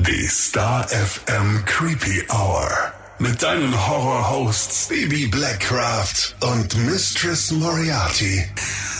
Die Star FM Creepy Hour. Mit deinen Horror-Hosts Baby Blackcraft und Mistress Moriarty.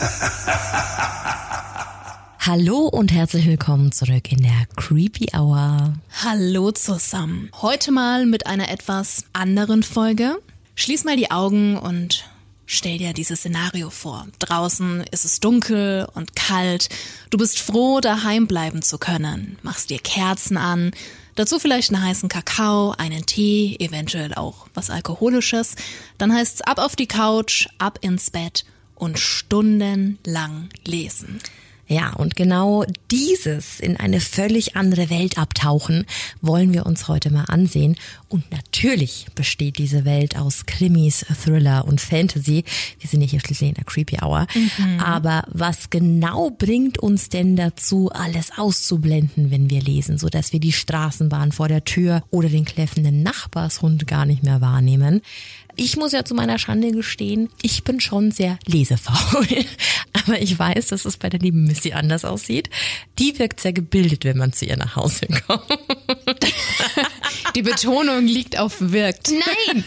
Hallo und herzlich willkommen zurück in der Creepy Hour. Hallo zusammen. Heute mal mit einer etwas anderen Folge. Schließ mal die Augen und stell dir dieses Szenario vor. Draußen ist es dunkel und kalt. Du bist froh, daheim bleiben zu können. Machst dir Kerzen an. Dazu vielleicht einen heißen Kakao, einen Tee, eventuell auch was Alkoholisches. Dann heißt's ab auf die Couch, ab ins Bett und stundenlang lesen. Ja, und genau dieses in eine völlig andere Welt abtauchen wollen wir uns heute mal ansehen. Und natürlich besteht diese Welt aus Krimis, Thriller und Fantasy. Wir sind ja hier schließlich in der Creepy Hour. Mhm. Aber was genau bringt uns denn dazu, alles auszublenden, wenn wir lesen, so dass wir die Straßenbahn vor der Tür oder den kläffenden Nachbarshund gar nicht mehr wahrnehmen? Ich muss ja zu meiner Schande gestehen, ich bin schon sehr lesefaul. Aber ich weiß, dass es bei der lieben Missy anders aussieht. Die wirkt sehr gebildet, wenn man zu ihr nach Hause kommt. Die Betonung liegt auf wirkt. Nein!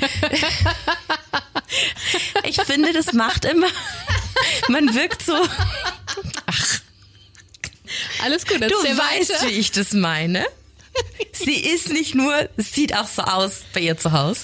Ich finde, das macht immer, man wirkt so, ach. Alles gut, Du weißt, weiter. wie ich das meine. Sie ist nicht nur, sieht auch so aus bei ihr zu Hause.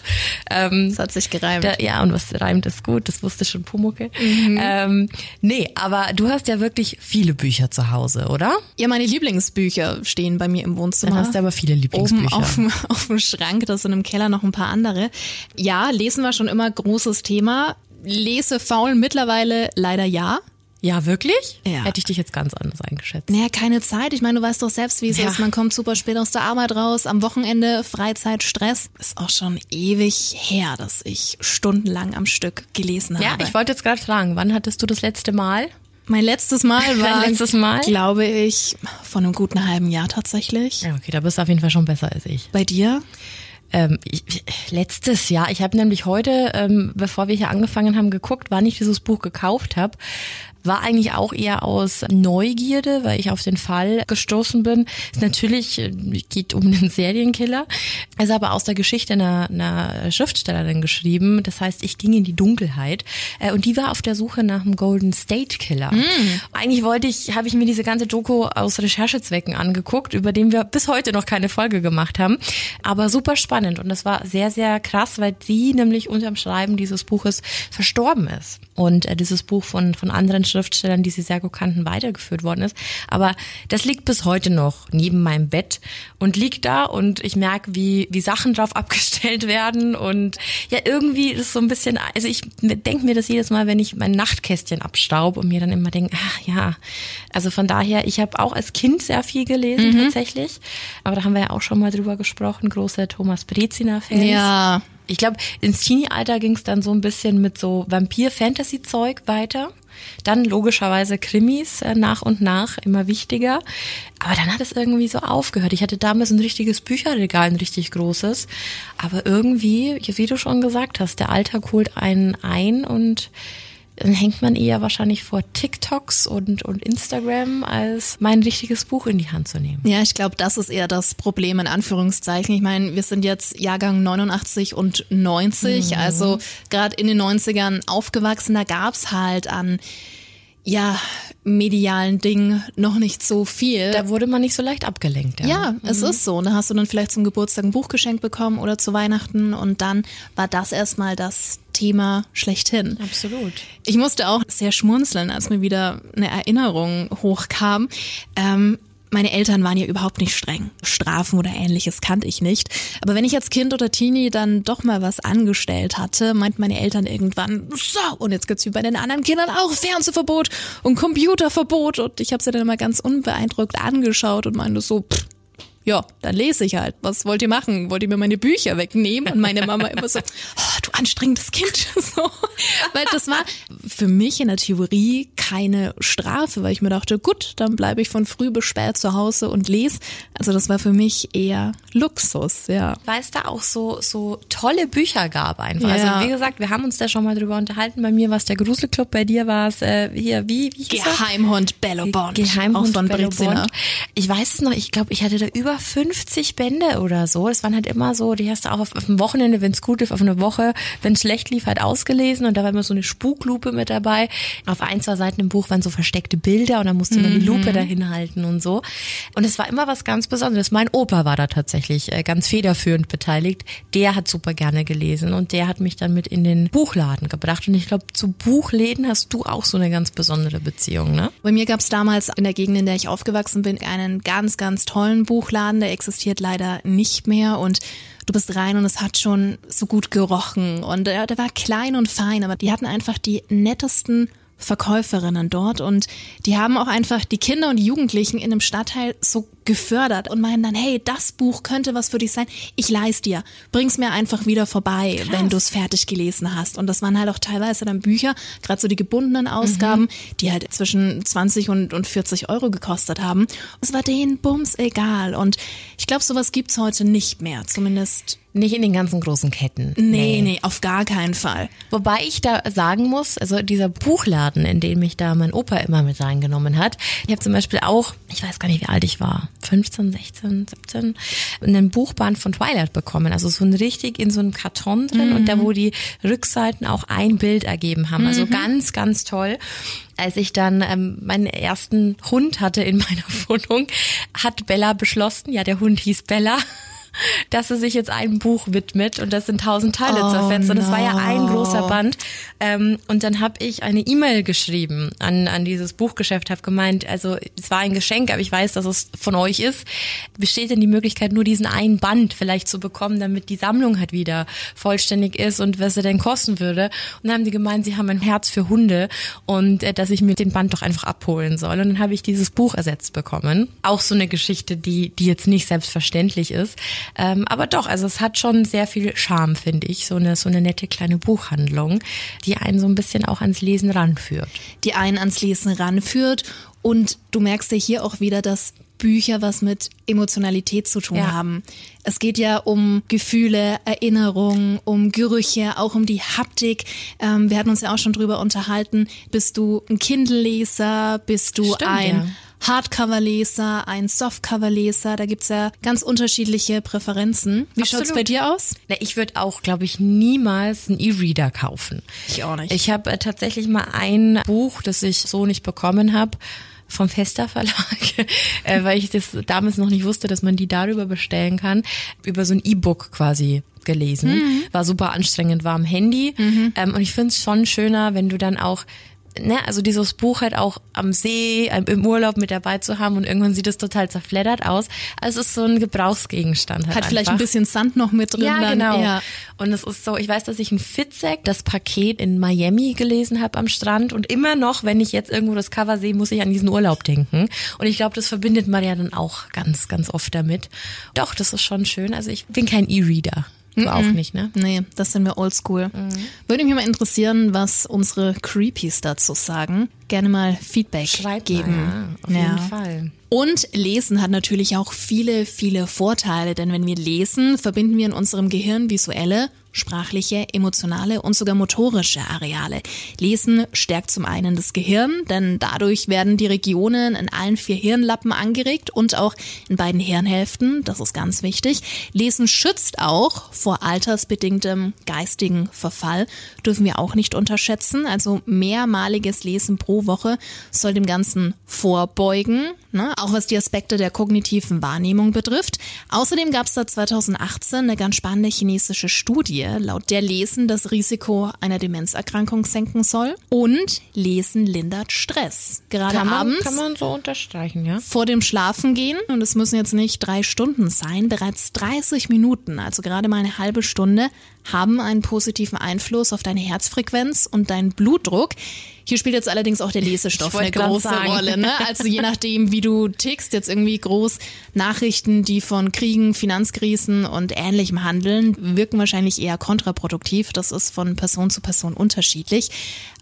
Ähm, das hat sich gereimt. Da, ja, und was reimt ist gut, das wusste schon Pumucke. Mhm. Ähm, nee, aber du hast ja wirklich viele Bücher zu Hause, oder? Ja, meine Lieblingsbücher stehen bei mir im Wohnzimmer. Dann hast du aber viele Lieblingsbücher. Oben auf, dem, auf dem Schrank, das sind im Keller noch ein paar andere. Ja, lesen war schon immer großes Thema. Lese faul mittlerweile leider ja. Ja, wirklich? Ja. Hätte ich dich jetzt ganz anders eingeschätzt. Naja, keine Zeit. Ich meine, du weißt doch selbst, wie es ja. ist. Man kommt super spät aus der Arbeit raus, am Wochenende Freizeit, Stress. Ist auch schon ewig her, dass ich stundenlang am Stück gelesen habe. Ja, ich wollte jetzt gerade fragen, wann hattest du das letzte Mal? Mein letztes Mal war, letztes Mal? glaube ich, vor einem guten halben Jahr tatsächlich. Ja, okay, da bist du auf jeden Fall schon besser als ich. Bei dir? Ähm, ich, letztes Jahr, ich habe nämlich heute, ähm, bevor wir hier angefangen haben, geguckt, wann ich dieses Buch gekauft habe war eigentlich auch eher aus Neugierde, weil ich auf den Fall gestoßen bin. Es natürlich äh, geht um einen Serienkiller, ist aber aus der Geschichte einer, einer Schriftstellerin geschrieben. Das heißt, ich ging in die Dunkelheit äh, und die war auf der Suche nach einem Golden State Killer. Mm. Eigentlich wollte ich, habe ich mir diese ganze Doku aus Recherchezwecken angeguckt, über den wir bis heute noch keine Folge gemacht haben, aber super spannend und das war sehr sehr krass, weil sie nämlich unterm Schreiben dieses Buches verstorben ist und äh, dieses Buch von von anderen Schriftstellern, die sie sehr gut kannten, weitergeführt worden ist. Aber das liegt bis heute noch neben meinem Bett und liegt da und ich merke, wie, wie Sachen drauf abgestellt werden und ja, irgendwie ist so ein bisschen, also ich denke mir das jedes Mal, wenn ich mein Nachtkästchen abstaub und mir dann immer denke, ach ja, also von daher, ich habe auch als Kind sehr viel gelesen mhm. tatsächlich, aber da haben wir ja auch schon mal drüber gesprochen, große Thomas Brezina-Fans. Ja. Ich glaube, ins Teenie-Alter ging es dann so ein bisschen mit so Vampir-Fantasy-Zeug weiter. Dann logischerweise Krimis äh, nach und nach immer wichtiger. Aber dann hat es irgendwie so aufgehört. Ich hatte damals ein richtiges Bücherregal, ein richtig großes. Aber irgendwie, wie du schon gesagt hast, der Alltag holt einen ein und dann hängt man eher wahrscheinlich vor TikToks und, und Instagram, als mein richtiges Buch in die Hand zu nehmen. Ja, ich glaube, das ist eher das Problem in Anführungszeichen. Ich meine, wir sind jetzt Jahrgang 89 und 90, mhm. also gerade in den 90ern aufgewachsen, da gab's halt an ja, medialen Dingen noch nicht so viel. Da wurde man nicht so leicht abgelenkt. Ja, ja mhm. es ist so. Da hast du dann vielleicht zum Geburtstag ein Buch geschenkt bekommen oder zu Weihnachten und dann war das erstmal das Thema schlechthin. Absolut. Ich musste auch sehr schmunzeln, als mir wieder eine Erinnerung hochkam. Ähm, meine Eltern waren ja überhaupt nicht streng. Strafen oder ähnliches kannte ich nicht. Aber wenn ich als Kind oder Teenie dann doch mal was angestellt hatte, meinten meine Eltern irgendwann, so, und jetzt gibt's wie bei den anderen Kindern auch Fernsehverbot und Computerverbot. Und ich habe sie dann immer ganz unbeeindruckt angeschaut und meinte so, pff, ja, dann lese ich halt. Was wollt ihr machen? Wollt ihr mir meine Bücher wegnehmen? Und meine Mama immer so, oh, du anstrengendes Kind. so. Weil das war für mich in der Theorie keine Strafe, weil ich mir dachte, gut, dann bleibe ich von früh bis spät zu Hause und lese. Also das war für mich eher Luxus, ja. Weil es da auch so, so tolle Bücher gab einfach. Also ja. Also wie gesagt, wir haben uns da schon mal drüber unterhalten. Bei mir war es der Gruselclub, bei dir war es äh, hier, wie, wie Geheimhund Bellobond. Geheimhund von Bellobond. Ich weiß es noch, ich glaube, ich hatte da über über 50 Bände oder so. Es waren halt immer so, die hast du auch auf, auf dem Wochenende, wenn es gut lief, auf eine Woche, wenn es schlecht lief, halt ausgelesen und da war immer so eine Spuklupe mit dabei. Auf ein, zwei Seiten im Buch waren so versteckte Bilder und dann musste man die Lupe dahin halten und so. Und es war immer was ganz Besonderes. Mein Opa war da tatsächlich äh, ganz federführend beteiligt. Der hat super gerne gelesen und der hat mich dann mit in den Buchladen gebracht. Und ich glaube, zu Buchläden hast du auch so eine ganz besondere Beziehung, ne? Bei mir gab es damals in der Gegend, in der ich aufgewachsen bin, einen ganz, ganz tollen Buchladen. Der existiert leider nicht mehr und du bist rein und es hat schon so gut gerochen. Und äh, der war klein und fein, aber die hatten einfach die nettesten Verkäuferinnen dort und die haben auch einfach die Kinder und Jugendlichen in dem Stadtteil so gefördert und meinen dann, hey, das Buch könnte was für dich sein. Ich leih's dir. Bring's mir einfach wieder vorbei, Krass. wenn du es fertig gelesen hast. Und das waren halt auch teilweise dann Bücher, gerade so die gebundenen Ausgaben, mhm. die halt zwischen 20 und, und 40 Euro gekostet haben. Und es war denen bums egal. Und ich glaube, sowas gibt's heute nicht mehr. Zumindest nicht in den ganzen großen Ketten. Nee, nee, nee, auf gar keinen Fall. Wobei ich da sagen muss, also dieser Buchladen, in den mich da mein Opa immer mit reingenommen hat. Ich habe zum Beispiel auch, ich weiß gar nicht, wie alt ich war, 15, 16, 17, einen Buchband von Twilight bekommen. Also so ein richtig in so einem Karton drin mhm. und da, wo die Rückseiten auch ein Bild ergeben haben. Also mhm. ganz, ganz toll als ich dann ähm, meinen ersten Hund hatte in meiner Wohnung, hat Bella beschlossen, ja, der Hund hieß Bella, dass sie sich jetzt einem Buch widmet und das sind tausend Teile oh, zerfetzt. Und es no. war ja ein großer Band. Ähm, und dann habe ich eine E-Mail geschrieben an, an dieses Buchgeschäft, habe gemeint, also es war ein Geschenk, aber ich weiß, dass es von euch ist. Besteht denn die Möglichkeit, nur diesen einen Band vielleicht zu bekommen, damit die Sammlung halt wieder vollständig ist und was er denn kosten würde? Und dann haben die gemeint, sie haben ein Herz für Hunde und äh, dass ich mir den Band doch einfach abholen soll. Und dann habe ich dieses Buch ersetzt bekommen. Auch so eine Geschichte, die, die jetzt nicht selbstverständlich ist. Ähm, aber doch, also es hat schon sehr viel Charme, finde ich. So eine, so eine nette kleine Buchhandlung, die einen so ein bisschen auch ans Lesen ranführt. Die einen ans Lesen ranführt. Und du merkst ja hier auch wieder, dass Bücher was mit Emotionalität zu tun ja. haben. Es geht ja um Gefühle, Erinnerungen, um Gerüche, auch um die Haptik. Ähm, wir hatten uns ja auch schon drüber unterhalten. Bist du ein Kindle-Leser? Bist du Stimmt, ein ja. Hardcover-Leser, ein Softcover-Leser. Da gibt's ja ganz unterschiedliche Präferenzen. Wie Absolut. schaut's bei dir aus? Na, ich würde auch, glaube ich, niemals einen E-Reader kaufen. Ich auch nicht. Ich habe äh, tatsächlich mal ein Buch, das ich so nicht bekommen habe vom Fester Verlag, äh, weil ich das damals noch nicht wusste, dass man die darüber bestellen kann, über so ein E-Book quasi gelesen. Mhm. War super anstrengend, war am Handy. Mhm. Ähm, und ich finde es schon schöner, wenn du dann auch ne, also dieses Buch halt auch am See, im Urlaub mit dabei zu haben und irgendwann sieht es total zerfleddert aus. Also es ist so ein Gebrauchsgegenstand. Halt Hat vielleicht ein bisschen Sand noch mit drin. Ja, dann. genau. Ja. Und es ist so, ich weiß, dass ich ein Fitzek, das Paket in Miami gelesen habe am Strand und immer noch, wenn ich jetzt irgendwo das Cover sehe, muss ich an diesen Urlaub denken. Und ich glaube, das verbindet man ja dann auch ganz, ganz oft damit. Doch, das ist schon schön. Also ich bin kein E-Reader. Du mm -mm. auch nicht, ne? Nee, das sind wir oldschool. Mm. Würde mich mal interessieren, was unsere Creepies dazu sagen. Gerne mal Feedback Schreibt geben. Mal, ja, auf ja. jeden Fall. Und Lesen hat natürlich auch viele, viele Vorteile, denn wenn wir lesen, verbinden wir in unserem Gehirn visuelle, sprachliche, emotionale und sogar motorische Areale. Lesen stärkt zum einen das Gehirn, denn dadurch werden die Regionen in allen vier Hirnlappen angeregt und auch in beiden Hirnhälften, das ist ganz wichtig. Lesen schützt auch vor altersbedingtem geistigen Verfall, dürfen wir auch nicht unterschätzen. Also mehrmaliges Lesen pro Woche soll dem Ganzen vorbeugen ne? auch was die Aspekte der kognitiven Wahrnehmung betrifft. Außerdem gab es da 2018 eine ganz spannende chinesische Studie, laut der Lesen das Risiko einer Demenzerkrankung senken soll und Lesen lindert Stress. Gerade kann man, abends. Kann man so unterstreichen, ja. Vor dem Schlafengehen, und es müssen jetzt nicht drei Stunden sein, bereits 30 Minuten, also gerade mal eine halbe Stunde, haben einen positiven Einfluss auf deine Herzfrequenz und deinen Blutdruck. Hier spielt jetzt allerdings auch der Lesestoff eine große Rolle. Ne? Also je nachdem, wie du tickst, jetzt irgendwie groß Nachrichten, die von Kriegen, Finanzkrisen und Ähnlichem handeln, wirken wahrscheinlich eher kontraproduktiv. Das ist von Person zu Person unterschiedlich.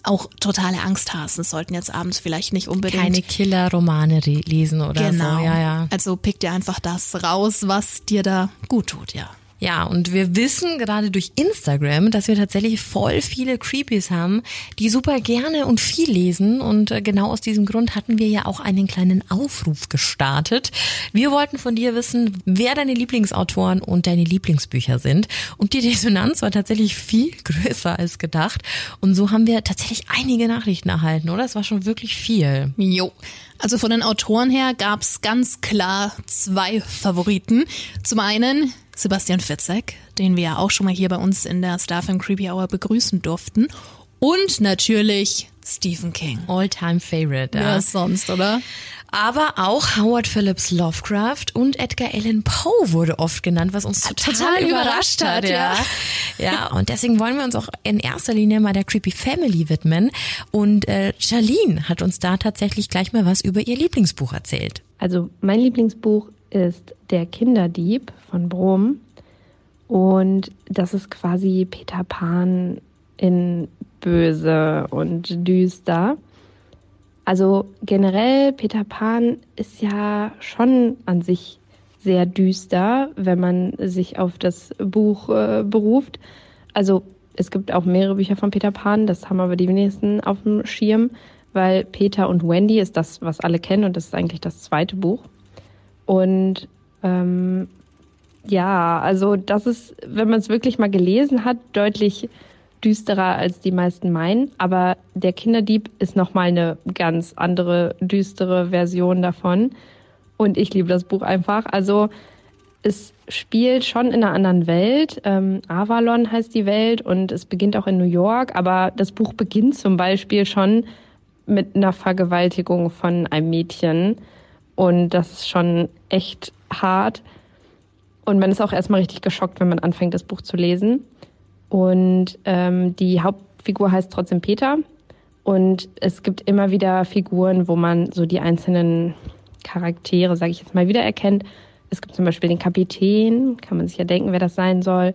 Auch totale Angsthasen sollten jetzt abends vielleicht nicht unbedingt. Keine Killer-Romane lesen oder genau. so. Ja, ja. Also pick dir einfach das raus, was dir da gut tut, ja. Ja, und wir wissen gerade durch Instagram, dass wir tatsächlich voll viele Creepies haben, die super gerne und viel lesen. Und äh, genau aus diesem Grund hatten wir ja auch einen kleinen Aufruf gestartet. Wir wollten von dir wissen, wer deine Lieblingsautoren und deine Lieblingsbücher sind. Und die Resonanz war tatsächlich viel größer als gedacht. Und so haben wir tatsächlich einige Nachrichten erhalten, oder? Es war schon wirklich viel. Jo. Also von den Autoren her gab's ganz klar zwei Favoriten. Zum einen Sebastian Fitzek, den wir ja auch schon mal hier bei uns in der Starfilm Creepy Hour begrüßen durften. Und natürlich Stephen King. All-time favorite. Ja, sonst, oder? Aber auch Howard Phillips Lovecraft und Edgar Allan Poe wurde oft genannt, was uns total, total überrascht, überrascht hat. hat, Ja. ja, und deswegen wollen wir uns auch in erster Linie mal der Creepy Family widmen. Und äh, Charlene hat uns da tatsächlich gleich mal was über ihr Lieblingsbuch erzählt. Also mein Lieblingsbuch ist Der Kinderdieb von Brom. Und das ist quasi Peter Pan in böse und düster. Also generell, Peter Pan ist ja schon an sich sehr düster, wenn man sich auf das Buch äh, beruft. Also es gibt auch mehrere Bücher von Peter Pan, das haben aber die wenigsten auf dem Schirm, weil Peter und Wendy ist das, was alle kennen und das ist eigentlich das zweite Buch. Und ähm, ja, also das ist, wenn man es wirklich mal gelesen hat, deutlich düsterer als die meisten meinen. Aber der Kinderdieb ist nochmal eine ganz andere, düstere Version davon. Und ich liebe das Buch einfach. Also es spielt schon in einer anderen Welt. Ähm, Avalon heißt die Welt und es beginnt auch in New York. Aber das Buch beginnt zum Beispiel schon mit einer Vergewaltigung von einem Mädchen. Und das ist schon echt hart. Und man ist auch erstmal richtig geschockt, wenn man anfängt, das Buch zu lesen. Und ähm, die Hauptfigur heißt trotzdem Peter. Und es gibt immer wieder Figuren, wo man so die einzelnen Charaktere, sage ich jetzt mal, wiedererkennt. Es gibt zum Beispiel den Kapitän, kann man sich ja denken, wer das sein soll.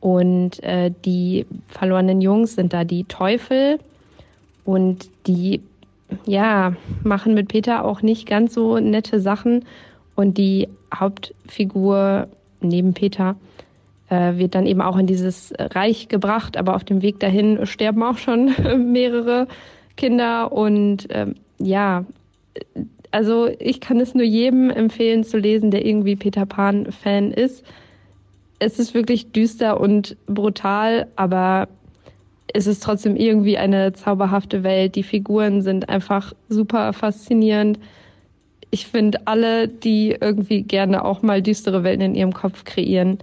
Und äh, die verlorenen Jungs sind da die Teufel. Und die, ja, machen mit Peter auch nicht ganz so nette Sachen. Und die Hauptfigur neben Peter äh, wird dann eben auch in dieses Reich gebracht, aber auf dem Weg dahin sterben auch schon mehrere Kinder und ähm, ja, also ich kann es nur jedem empfehlen zu lesen, der irgendwie Peter Pan Fan ist. Es ist wirklich düster und brutal, aber es ist trotzdem irgendwie eine zauberhafte Welt. Die Figuren sind einfach super faszinierend. Ich finde, alle, die irgendwie gerne auch mal düstere Welten in ihrem Kopf kreieren,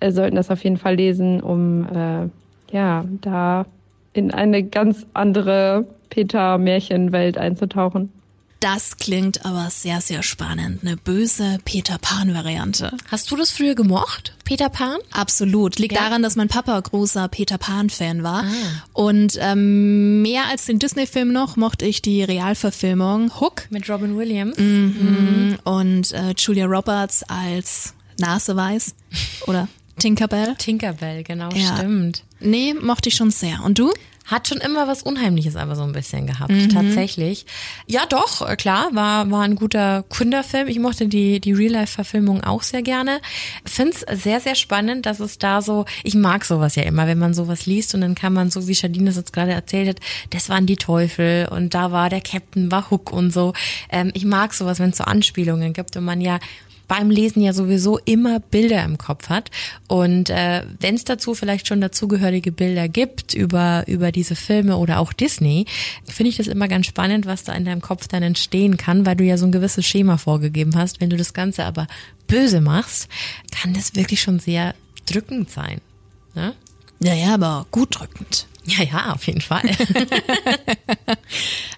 äh, sollten das auf jeden Fall lesen, um äh, ja da in eine ganz andere Peter-Märchenwelt einzutauchen. Das klingt aber sehr, sehr spannend. Eine böse Peter Pan-Variante. Hast du das früher gemocht, Peter Pan? Absolut. Liegt Ja? daran, dass mein Papa großer Peter Pan-Fan war. Und ähm, mehr als den Disney-Film noch mochte ich die Realverfilmung Hook Mit Robin Williams. und äh, Julia Roberts als Naseweiß oder Tinkerbell. Tinkerbell, genau, Ja. stimmt. Nee, mochte ich schon sehr. Und du? Hat schon immer was Unheimliches aber so ein bisschen gehabt, tatsächlich. Ja, doch, äh, klar, war, war ein guter Kinderfilm. Ich mochte die, die Real-Life-Verfilmung auch sehr gerne. Find's sehr, sehr spannend, dass es da so, ich mag sowas ja immer, wenn man sowas liest und dann kann man so, wie Shadine das jetzt gerade erzählt hat, das waren die Teufel und da war der Captain, war Hook und so. Ähm, ich mag sowas, wenn es so Anspielungen gibt und man ja beim Lesen ja sowieso immer Bilder im Kopf hat. Und äh, wenn es dazu vielleicht schon dazugehörige Bilder gibt über, über diese Filme oder auch Disney, finde ich das immer ganz spannend, was da in deinem Kopf dann entstehen kann, weil du ja so ein gewisses Schema vorgegeben hast. Wenn du das Ganze aber böse machst, kann das wirklich schon sehr drückend sein. Ne? Ja, ja, aber gut drückend. Ja, ja, auf jeden Fall.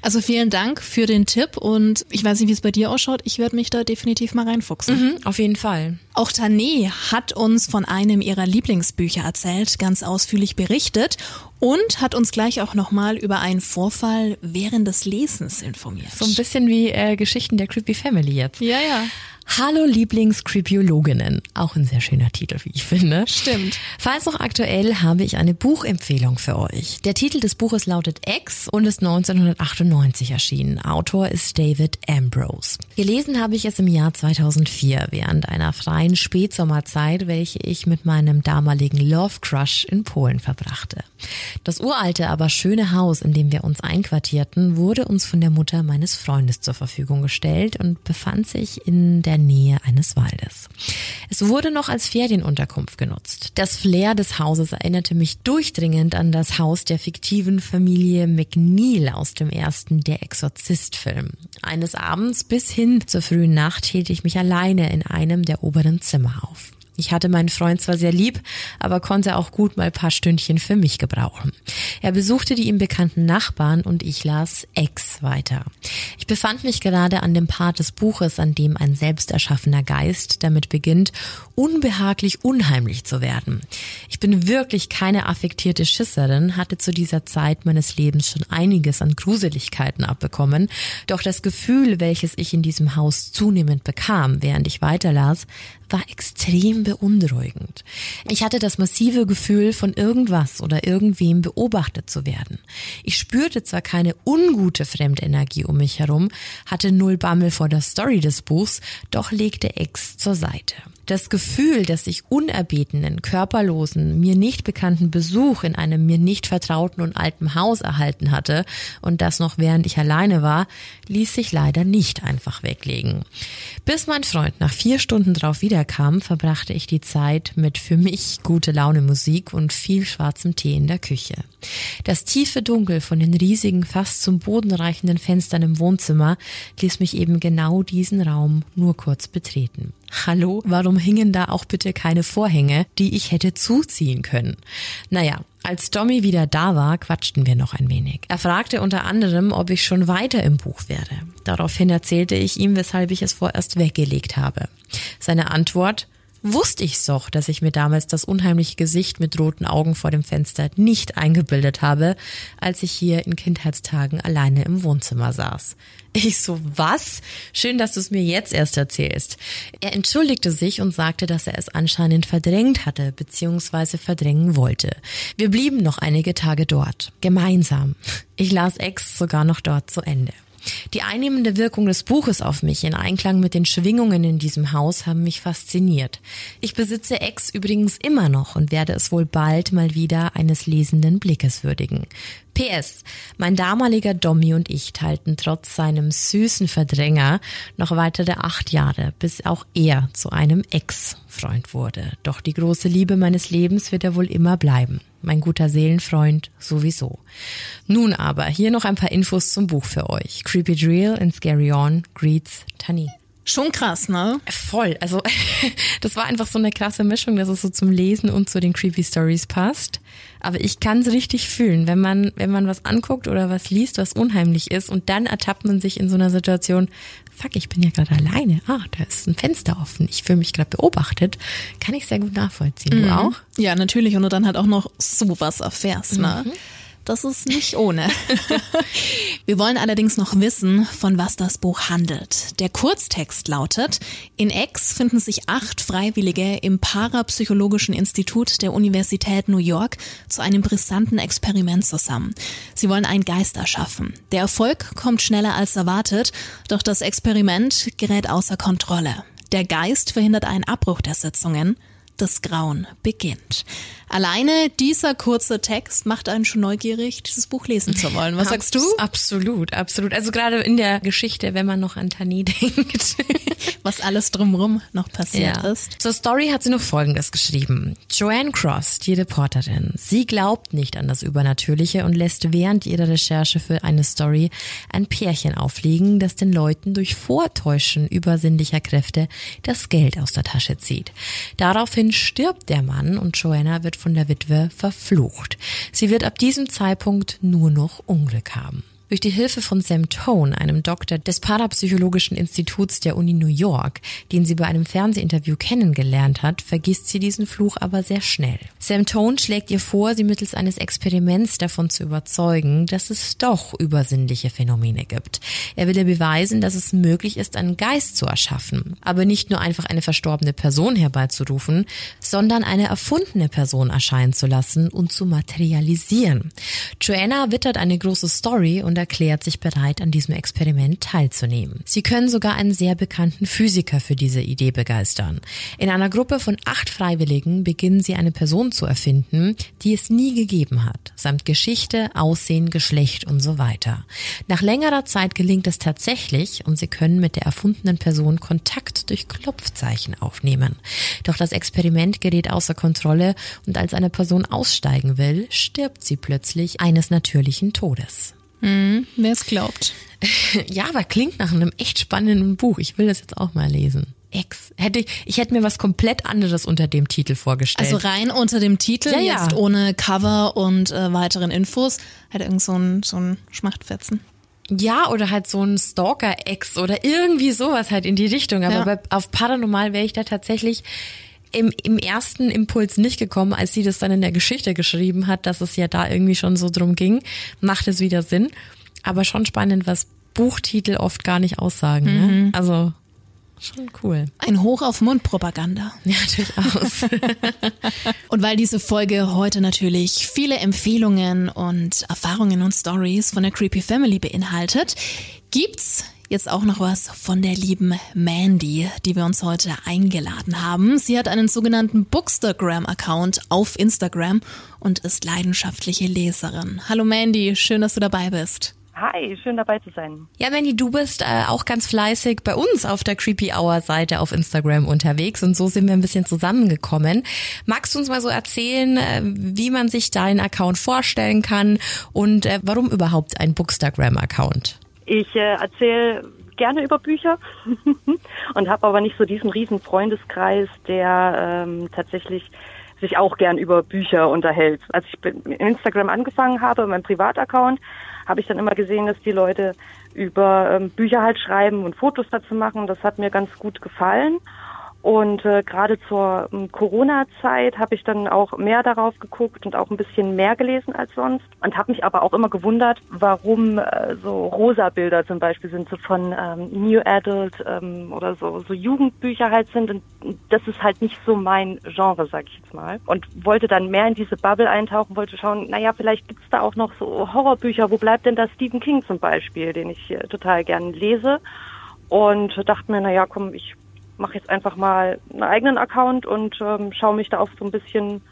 Also vielen Dank für den Tipp und ich weiß nicht, wie es bei dir ausschaut. Ich werde mich da definitiv mal reinfuchsen. Mhm, auf jeden Fall. Auch Tané hat uns von einem ihrer Lieblingsbücher erzählt, ganz ausführlich berichtet und hat uns gleich auch nochmal über einen Vorfall während des Lesens informiert. So ein bisschen wie äh, Geschichten der Creepy Family jetzt. ja, ja. Hallo Lieblingskrypiologinnen. Auch ein sehr schöner Titel, wie ich finde. Stimmt. Falls noch aktuell, habe ich eine Buchempfehlung für euch. Der Titel des Buches lautet X und ist 1998 erschienen. Autor ist David Ambrose. Gelesen habe ich es im Jahr 2004 während einer freien Spätsommerzeit, welche ich mit meinem damaligen Love Crush in Polen verbrachte. Das uralte, aber schöne Haus, in dem wir uns einquartierten, wurde uns von der Mutter meines Freundes zur Verfügung gestellt und befand sich in der Nähe eines Waldes. Es wurde noch als Ferienunterkunft genutzt. Das Flair des Hauses erinnerte mich durchdringend an das Haus der fiktiven Familie McNeil aus dem ersten Der Exorzist-Film. Eines Abends bis hin zur frühen Nacht hielt ich mich alleine in einem der oberen Zimmer auf. Ich hatte meinen Freund zwar sehr lieb, aber konnte auch gut mal paar Stündchen für mich gebrauchen. Er besuchte die ihm bekannten Nachbarn und ich las Ex weiter. Ich befand mich gerade an dem Part des Buches, an dem ein selbst erschaffener Geist damit beginnt, unbehaglich unheimlich zu werden. Ich bin wirklich keine affektierte Schisserin, hatte zu dieser Zeit meines Lebens schon einiges an Gruseligkeiten abbekommen, doch das Gefühl, welches ich in diesem Haus zunehmend bekam, während ich weiterlas, war extrem beunruhigend. Ich hatte das massive Gefühl, von irgendwas oder irgendwem beobachtet zu werden. Ich spürte zwar keine ungute Fremdenergie um mich herum, hatte null Bammel vor der Story des Buchs, doch legte Ex zur Seite. Das Gefühl, dass ich unerbetenen, körperlosen, mir nicht bekannten Besuch in einem mir nicht vertrauten und alten Haus erhalten hatte, und das noch während ich alleine war, ließ sich leider nicht einfach weglegen. Bis mein Freund nach vier Stunden drauf wiederkam, verbrachte ich die Zeit mit für mich gute Laune Musik und viel schwarzem Tee in der Küche. Das tiefe Dunkel von den riesigen, fast zum Boden reichenden Fenstern im Wohnzimmer ließ mich eben genau diesen Raum nur kurz betreten. Hallo, warum hingen da auch bitte keine Vorhänge, die ich hätte zuziehen können? Naja, als Tommy wieder da war, quatschten wir noch ein wenig. Er fragte unter anderem, ob ich schon weiter im Buch wäre. Daraufhin erzählte ich ihm, weshalb ich es vorerst weggelegt habe. Seine Antwort, wusste ich's doch, dass ich mir damals das unheimliche Gesicht mit roten Augen vor dem Fenster nicht eingebildet habe, als ich hier in Kindheitstagen alleine im Wohnzimmer saß. Ich so, was? Schön, dass du es mir jetzt erst erzählst. Er entschuldigte sich und sagte, dass er es anscheinend verdrängt hatte, beziehungsweise verdrängen wollte. Wir blieben noch einige Tage dort. Gemeinsam. Ich las Ex sogar noch dort zu Ende. Die einnehmende Wirkung des Buches auf mich in Einklang mit den Schwingungen in diesem Haus haben mich fasziniert. Ich besitze Ex übrigens immer noch und werde es wohl bald mal wieder eines lesenden Blickes würdigen. PS. Mein damaliger Dommy und ich teilten trotz seinem süßen Verdränger noch weitere acht Jahre, bis auch er zu einem Ex-Freund wurde. Doch die große Liebe meines Lebens wird er wohl immer bleiben. Mein guter Seelenfreund sowieso. Nun aber, hier noch ein paar Infos zum Buch für euch. Creepy Drill and Scary On greets Tani. Schon krass, ne? Voll. Also das war einfach so eine krasse Mischung, dass es so zum Lesen und zu den Creepy Stories passt. Aber ich kann es richtig fühlen, wenn man, wenn man was anguckt oder was liest, was unheimlich ist und dann ertappt man sich in so einer Situation, fuck, ich bin ja gerade alleine. Ah, da ist ein Fenster offen. Ich fühle mich gerade beobachtet. Kann ich sehr gut nachvollziehen. Du Mhm. auch? Ja, natürlich. Und du dann halt auch noch sowas erfährst, ne? Mhm. Das ist nicht ohne. Wir wollen allerdings noch wissen, von was das Buch handelt. Der Kurztext lautet, in X finden sich acht Freiwillige im Parapsychologischen Institut der Universität New York zu einem brisanten Experiment zusammen. Sie wollen einen Geist erschaffen. Der Erfolg kommt schneller als erwartet, doch das Experiment gerät außer Kontrolle. Der Geist verhindert einen Abbruch der Sitzungen. Das Grauen beginnt. Alleine dieser kurze Text macht einen schon neugierig, dieses Buch lesen zu wollen. Was sagst du? Abs- Absolut, absolut. Also gerade in der Geschichte, wenn man noch an Tani denkt. Was alles drumrum noch passiert Ja. ist. Zur Story hat sie noch Folgendes geschrieben. Joanne Cross, die Reporterin, sie glaubt nicht an das Übernatürliche und lässt während ihrer Recherche für eine Story ein Pärchen aufliegen, das den Leuten durch Vortäuschen übersinnlicher Kräfte das Geld aus der Tasche zieht. Daraufhin stirbt der Mann und Joanna wird von der Witwe verflucht. Sie wird ab diesem Zeitpunkt nur noch Unglück haben. Durch die Hilfe von Sam Tone, einem Doktor des Parapsychologischen Instituts der Uni New York, den sie bei einem Fernsehinterview kennengelernt hat, vergisst sie diesen Fluch aber sehr schnell. Sam Tone schlägt ihr vor, sie mittels eines Experiments davon zu überzeugen, dass es doch übersinnliche Phänomene gibt. Er will ihr beweisen, dass es möglich ist, einen Geist zu erschaffen, aber nicht nur einfach eine verstorbene Person herbeizurufen, sondern eine erfundene Person erscheinen zu lassen und zu materialisieren. Joanna wittert eine große Story und und erklärt sich bereit, an diesem Experiment teilzunehmen. Sie können sogar einen sehr bekannten Physiker für diese Idee begeistern. In einer Gruppe von acht Freiwilligen beginnen sie eine Person zu erfinden, die es nie gegeben hat, samt Geschichte, Aussehen, Geschlecht und so weiter. Nach längerer Zeit gelingt es tatsächlich und sie können mit der erfundenen Person Kontakt durch Klopfzeichen aufnehmen. Doch das Experiment gerät außer Kontrolle und als eine Person aussteigen will, stirbt sie plötzlich eines natürlichen Todes. Mhm, Wer es glaubt. ja, aber klingt nach einem echt spannenden Buch. Ich will das jetzt auch mal lesen. Ex. Hätte ich, ich hätte mir was komplett anderes unter dem Titel vorgestellt. Also rein unter dem Titel, ja, ja. jetzt ohne Cover und äh, weiteren Infos, halt irgend so ein, so ein Schmachtfetzen. Ja, oder halt so ein Stalker-Ex oder irgendwie sowas halt in die Richtung. Aber ja. bei, auf Paranormal wäre ich da tatsächlich im, im ersten Impuls nicht gekommen, als sie das dann in der Geschichte geschrieben hat, dass es ja da irgendwie schon so drum ging, macht es wieder Sinn. Aber schon spannend, was Buchtitel oft gar nicht aussagen. Ne? Mhm. Ne? Also Schon cool. Ein Hoch auf Mundpropaganda. Ja, durchaus. und weil diese Folge heute natürlich viele Empfehlungen und Erfahrungen und Stories von der Creepy Family beinhaltet, gibt's Jetzt auch noch was von der lieben Mandy, die wir uns heute eingeladen haben. Sie hat einen sogenannten Bookstagram-Account auf Instagram und ist leidenschaftliche Leserin. Hallo Mandy, schön, dass du dabei bist. Hi, schön dabei zu sein. Ja, Mandy, du bist äh, auch ganz fleißig bei uns auf der Creepy Hour Seite auf Instagram unterwegs und so sind wir ein bisschen zusammengekommen. Magst du uns mal so erzählen, äh, wie man sich deinen Account vorstellen kann und äh, warum überhaupt ein Bookstagram Account? Ich äh, erzähle gerne über Bücher und habe aber nicht so diesen riesen Freundeskreis, der ähm, tatsächlich sich auch gern über Bücher unterhält. Als ich Instagram angefangen habe, mein Privataccount, habe ich dann immer gesehen, dass die Leute über ähm, Bücher halt schreiben und Fotos dazu machen. Das hat mir ganz gut gefallen. Und äh, gerade zur ähm, Corona-Zeit habe ich dann auch mehr darauf geguckt und auch ein bisschen mehr gelesen als sonst und habe mich aber auch immer gewundert, warum äh, so rosa Bilder zum Beispiel sind, so von ähm, New Adult ähm, oder so, so Jugendbücher halt sind. Und das ist halt nicht so mein Genre, sag ich jetzt mal. Und wollte dann mehr in diese Bubble eintauchen, wollte schauen, naja, vielleicht gibt's da auch noch so Horrorbücher. Wo bleibt denn da Stephen King zum Beispiel, den ich äh, total gern lese? Und dachte mir, naja, komm, ich mache jetzt einfach mal einen eigenen Account und ähm, schaue mich da auch so ein bisschen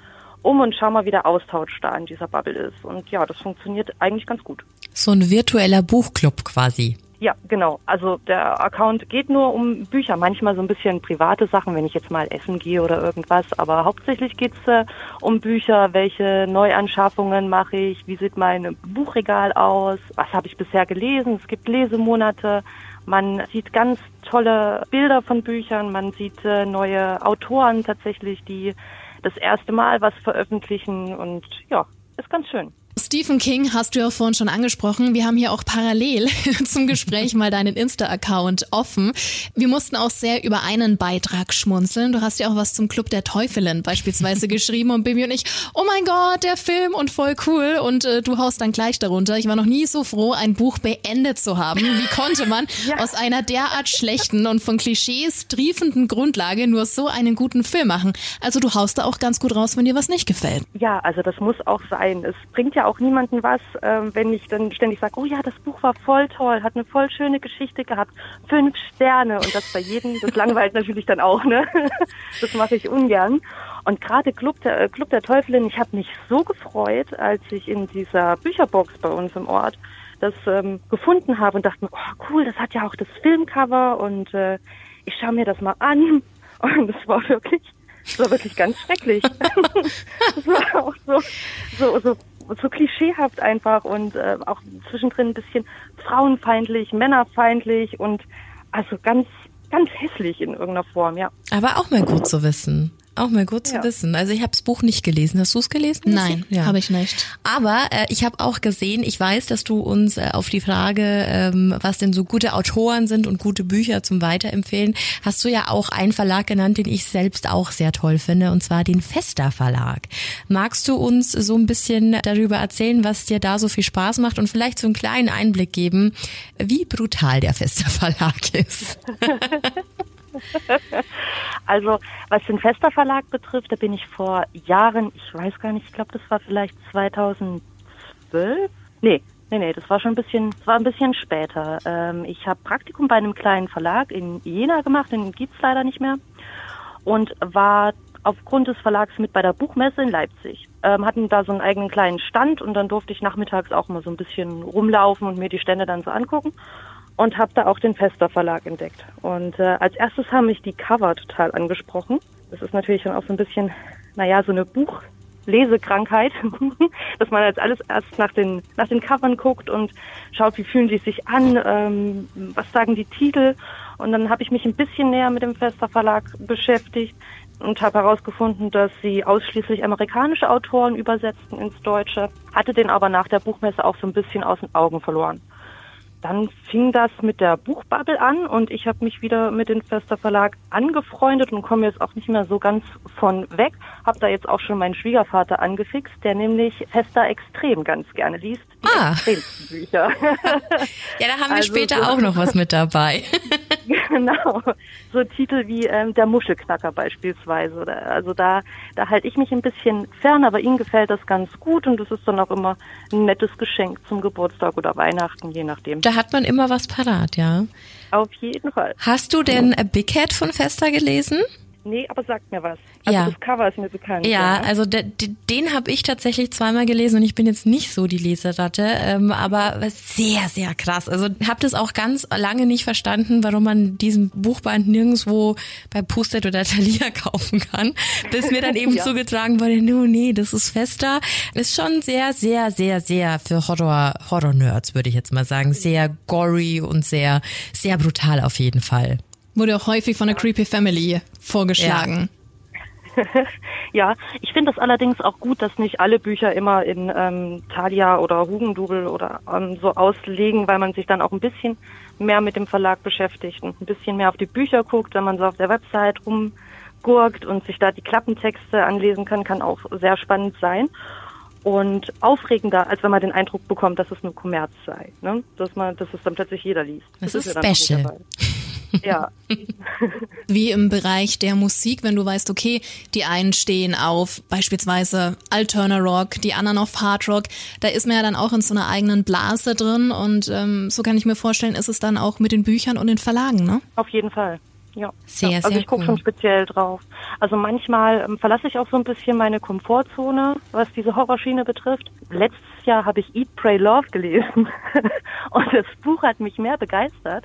um und schau mal, wie der Austausch da in dieser Bubble ist. Und ja, das funktioniert eigentlich ganz gut. So ein virtueller Buchclub quasi. Ja, genau. Also der Account geht nur um Bücher, manchmal so ein bisschen private Sachen, wenn ich jetzt mal essen gehe oder irgendwas, aber hauptsächlich geht's äh, um Bücher, welche Neuanschaffungen mache ich, wie sieht mein Buchregal aus, was habe ich bisher gelesen, es gibt Lesemonate, man sieht ganz tolle Bilder von Büchern, man sieht äh, neue Autoren tatsächlich, die das erste Mal was veröffentlichen und ja, ist ganz schön. Stephen King hast du ja vorhin schon angesprochen. Wir haben hier auch parallel zum Gespräch mal deinen Insta-Account offen. Wir mussten auch sehr über einen Beitrag schmunzeln. Du hast ja auch was zum Club der Teufelin beispielsweise geschrieben und Bibi und ich, oh mein Gott, der Film und voll cool. Und äh, du haust dann gleich darunter. Ich war noch nie so froh, ein Buch beendet zu haben. Wie konnte man ja. aus einer derart schlechten und von Klischees triefenden Grundlage nur so einen guten Film machen? Also du haust da auch ganz gut raus, wenn dir was nicht gefällt. Ja, also das muss auch sein. Es bringt ja auch niemandem was, äh, wenn ich dann ständig sage, oh ja, das Buch war voll toll, hat eine voll schöne Geschichte gehabt, fünf Sterne und das bei jedem, das langweilt natürlich dann auch, ne? Das mache ich ungern. Und gerade Club der, äh, Club der Teufelin, ich habe mich so gefreut, als ich in dieser Bücherbox bei uns im Ort das ähm, gefunden habe und dachte mir, oh cool, das hat ja auch das Filmcover und äh, ich schaue mir das mal an. Und es war wirklich, es war wirklich ganz schrecklich. Es war auch so, so, so so klischeehaft einfach und äh, auch zwischendrin ein bisschen frauenfeindlich, männerfeindlich und also ganz, ganz hässlich in irgendeiner Form, ja. Aber auch mal gut zu wissen. Auch mal gut zu Ja. wissen. Also ich habe das Buch nicht gelesen. Hast du es gelesen? Nein, Ja. habe ich nicht. Aber äh, ich habe auch gesehen, ich weiß, dass du uns äh, auf die Frage, ähm, was denn so gute Autoren sind und gute Bücher zum Weiterempfehlen, hast du ja auch einen Verlag genannt, den ich selbst auch sehr toll finde, und zwar den Fester Verlag. Magst du uns so ein bisschen darüber erzählen, was dir da so viel Spaß macht und vielleicht so einen kleinen Einblick geben, wie brutal der Fester Verlag ist? Also, was den Fester Verlag betrifft, da bin ich vor Jahren, ich weiß gar nicht, ich glaube, das war vielleicht 2012. Nee, nee, nee, das war schon ein bisschen, das war ein bisschen später. Ähm, ich habe Praktikum bei einem kleinen Verlag in Jena gemacht, den gibt's leider nicht mehr. Und war aufgrund des Verlags mit bei der Buchmesse in Leipzig. Ähm, hatten da so einen eigenen kleinen Stand und dann durfte ich nachmittags auch mal so ein bisschen rumlaufen und mir die Stände dann so angucken und habe da auch den Fester Verlag entdeckt. Und äh, als erstes haben mich die Cover total angesprochen. Das ist natürlich dann auch so ein bisschen, naja, so eine Buchlesekrankheit, dass man jetzt alles erst nach den, nach den Covern guckt und schaut, wie fühlen die sich an, ähm, was sagen die Titel. Und dann habe ich mich ein bisschen näher mit dem Fester Verlag beschäftigt und habe herausgefunden, dass sie ausschließlich amerikanische Autoren übersetzten ins Deutsche, hatte den aber nach der Buchmesse auch so ein bisschen aus den Augen verloren dann fing das mit der Buchbubble an und ich habe mich wieder mit dem Fester Verlag angefreundet und komme jetzt auch nicht mehr so ganz von weg. Habe da jetzt auch schon meinen Schwiegervater angefixt, der nämlich Fester extrem ganz gerne liest. Die Ah. extremsten Bücher. Ja, da haben wir Also später so- auch noch was mit dabei. genau. So Titel wie ähm, Der Muschelknacker beispielsweise. Oder, also da, da halte ich mich ein bisschen fern, aber ihm gefällt das ganz gut und das ist dann auch immer ein nettes Geschenk zum Geburtstag oder Weihnachten, je nachdem. Da hat man immer was parat, ja. Auf jeden Fall. Hast du denn Big Cat von Fester gelesen? Nee, aber sagt mir was. Also Ja. das Cover ist mir bekannt. Ja, ne? also de, de, den habe ich tatsächlich zweimal gelesen und ich bin jetzt nicht so die Leseratte, ähm, aber sehr, sehr krass. Also habe das auch ganz lange nicht verstanden, warum man diesen Buchband nirgendwo bei Pustet oder Thalia kaufen kann, bis mir dann eben Ja. zugetragen wurde, no, nee, das ist fester. Ist schon sehr, sehr, sehr, sehr für Horror, Horror-Nerds, würde ich jetzt mal sagen. Sehr gory und sehr, sehr brutal auf jeden Fall. Wurde auch häufig von der Creepy Family vorgeschlagen. Ja, ich finde das allerdings auch gut, dass nicht alle Bücher immer in ähm, Thalia oder Hugendubel oder ähm, so auslegen, weil man sich dann auch ein bisschen mehr mit dem Verlag beschäftigt und ein bisschen mehr auf die Bücher guckt, wenn man so auf der Website rumgurkt und sich da die Klappentexte anlesen kann, kann auch sehr spannend sein. Und aufregender, als wenn man den Eindruck bekommt, dass es nur Kommerz sei. Ne? Dass man, dass es dann plötzlich jeder liest. Das ist ja dann auch nicht special. Ja, Wie im Bereich der Musik, wenn du weißt, okay, die einen stehen auf beispielsweise Alterna Rock, die anderen auf Hard Rock, da ist man ja dann auch in so einer eigenen Blase drin und ähm, so kann ich mir vorstellen, ist es dann auch mit den Büchern und den Verlagen, ne? Auf jeden Fall. Ja. Sehr, ja. Also sehr ich gucke cool. schon speziell drauf. Also manchmal ähm, verlasse ich auch so ein bisschen meine Komfortzone, was diese Horrorschiene betrifft. Letztes Jahr habe ich Eat, Pray, Love gelesen und das Buch hat mich mehr begeistert,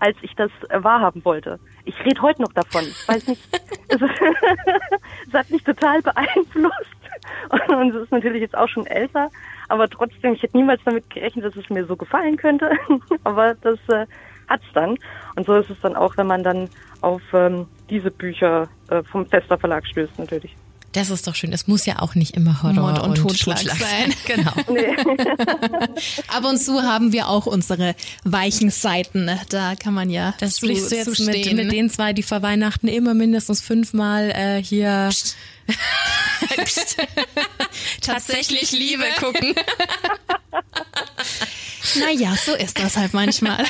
als ich das äh, wahrhaben wollte. Ich rede heute noch davon. Ich weiß nicht, es, es hat mich total beeinflusst und, und es ist natürlich jetzt auch schon älter, aber trotzdem, ich hätte niemals damit gerechnet, dass es mir so gefallen könnte, aber das äh, hat's dann. Und so ist es dann auch, wenn man dann auf ähm, diese Bücher äh, vom Fester Verlag stößt, natürlich. Das ist doch schön. Es muss ja auch nicht immer Horror Mord und Totschlag sein. Genau. Ab und zu haben wir auch unsere weichen Seiten. Da kann man ja Das sprichst du jetzt mit, mit den zwei, die vor Weihnachten immer mindestens fünfmal äh, hier tatsächlich Liebe gucken. Naja, so ist das halt manchmal.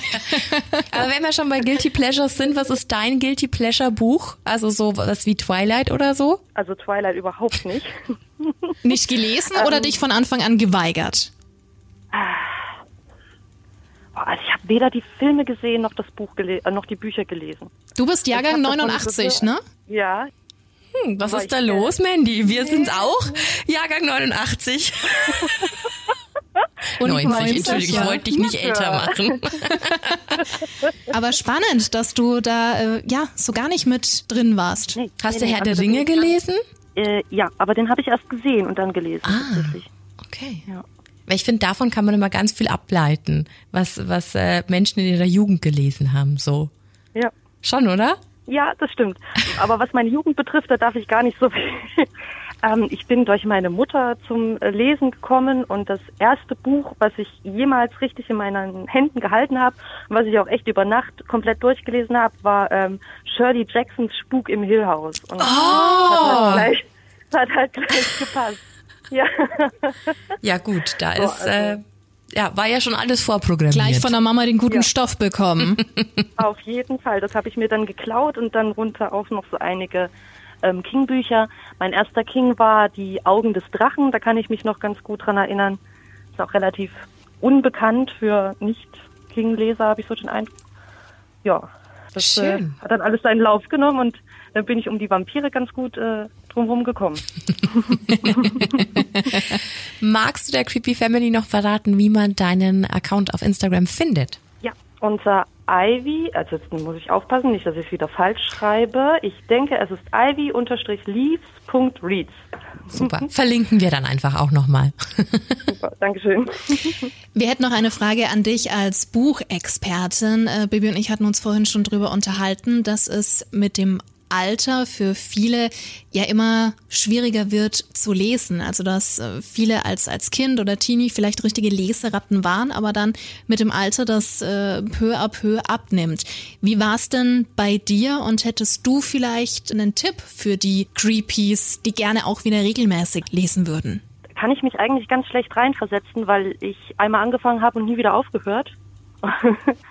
Aber wenn wir schon bei Guilty Pleasures sind, was ist dein Guilty Pleasure Buch? Also so was wie Twilight oder so? Also Twilight überhaupt nicht. Nicht gelesen Ähm. oder dich von Anfang an geweigert? Boah, Also ich habe weder die Filme gesehen noch das Buch gele äh, noch die Bücher gelesen. Du bist Jahrgang hab davon 89, gehört. ne? Ja, Hm, was ist da ich, los, Mandy? Wir sind's auch. Jahrgang 89. Und 90, 90, Entschuldigung, ich ja. wollte dich nicht älter machen. Aber spannend, dass du da äh, ja so gar nicht mit drin warst. nee, Hast nee, du nee, Herr also der Ringe gelesen? Äh, ja, aber den habe ich erst gesehen und dann gelesen. Ah. tatsächlich. Okay. Ja. Weil ich finde, davon kann man immer ganz viel ableiten, was, was äh, Menschen in ihrer Jugend gelesen haben. So. Ja. Schon, oder? Ja, das stimmt. Aber was meine Jugend betrifft, da darf ich gar nicht so viel. Ähm, ich bin durch meine Mutter zum äh, Lesen gekommen und das erste Buch, was ich jemals richtig in meinen Händen gehalten habe und was ich auch echt über Nacht komplett durchgelesen habe, war ähm, Shirley Jacksons Spuk im Hill House. Und Oh! das hat halt gleich, das hat halt gleich gepasst. Ja. Ja gut, da ist, also- äh, ja, war ja schon alles vorprogrammiert. Gleich von der Mama den guten Ja. Stoff bekommen. Auf jeden Fall. Das habe ich mir dann geklaut und dann runter auch noch so einige ähm, King-Bücher. Mein erster King war Die Augen des Drachen. Da kann ich mich noch ganz gut dran erinnern. Ist auch relativ unbekannt für Nicht-King-Leser, habe ich so den Eindruck. Ja, das äh, Schön. hat dann alles seinen Lauf genommen und dann bin ich um die Vampire ganz gut äh, drumherum gekommen. Magst du der Creepy Family noch verraten, wie man deinen Account auf Instagram findet? Ja, unser Ivy, also jetzt muss ich aufpassen, nicht, dass ich es wieder falsch schreibe. Ich denke, es ist ivy-leaves.reads. Super. Verlinken wir dann einfach auch nochmal. Super, Dankeschön. Wir hätten noch eine Frage an dich als Buchexpertin. Äh, Bibi und ich hatten uns vorhin schon drüber unterhalten, dass es mit dem Alter für viele ja immer schwieriger wird zu lesen. Also dass äh, viele als, als Kind oder Teenie vielleicht richtige Leseratten waren, aber dann mit dem Alter das äh, peu à peu abnimmt. Wie war es denn bei dir und hättest du vielleicht einen Tipp für die Creepies, die gerne auch wieder regelmäßig lesen würden? kann ich mich eigentlich ganz schlecht reinversetzen, weil ich einmal angefangen habe und nie wieder aufgehört.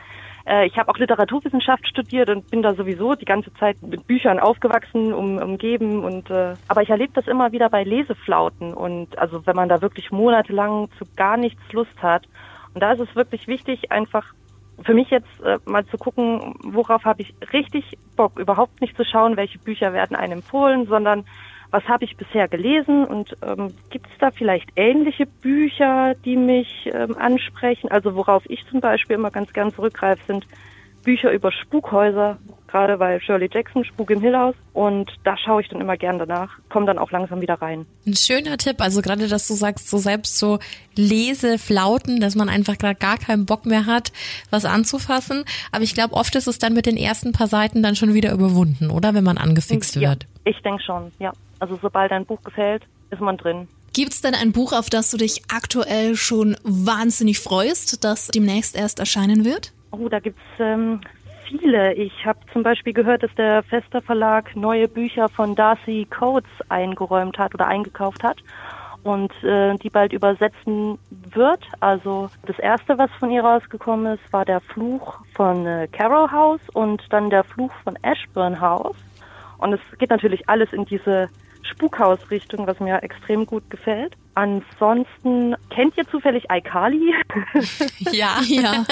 Äh, ich habe auch Literaturwissenschaft studiert und bin da sowieso die ganze Zeit mit Büchern aufgewachsen, um, umgeben. Und äh, aber ich erlebe das immer wieder bei Leseflauten. Und also wenn man da wirklich monatelang zu gar nichts Lust hat. Und da ist es wirklich wichtig einfach für mich jetzt äh, mal zu gucken, worauf habe ich richtig Bock, überhaupt nicht zu schauen, welche Bücher werden einem empfohlen, sondern was habe ich bisher gelesen und ähm, gibt es da vielleicht ähnliche Bücher, die mich ähm, ansprechen? Also worauf ich zum Beispiel immer ganz gern zurückgreife, sind Bücher über Spukhäuser, gerade weil Shirley Jackson Spuk im Hill House und da schaue ich dann immer gern danach, komme dann auch langsam wieder rein. Ein schöner Tipp, also gerade, dass du sagst, so selbst so Leseflauten, dass man einfach gerade gar keinen Bock mehr hat, was anzufassen. Aber ich glaube, oft ist es dann mit den ersten paar Seiten dann schon wieder überwunden, oder? Wenn man angefixt ja, wird. ich denke schon, ja. Also sobald ein Buch gefällt, ist man drin. Gibt's denn ein Buch, auf das du dich aktuell schon wahnsinnig freust, das demnächst erst erscheinen wird? Oh, da gibt's ähm, viele. Ich habe zum Beispiel gehört, dass der Fester Verlag neue Bücher von Darcy Coates eingeräumt hat oder eingekauft hat und äh, die bald übersetzen wird. Also das erste, was von ihr rausgekommen ist, war der Fluch von äh, Carroll House und dann der Fluch von Ashburn House. Und es geht natürlich alles in diese Spukhaus-Richtung, was mir extrem gut gefällt. Ansonsten kennt ihr zufällig iCarly? Ja. Ja.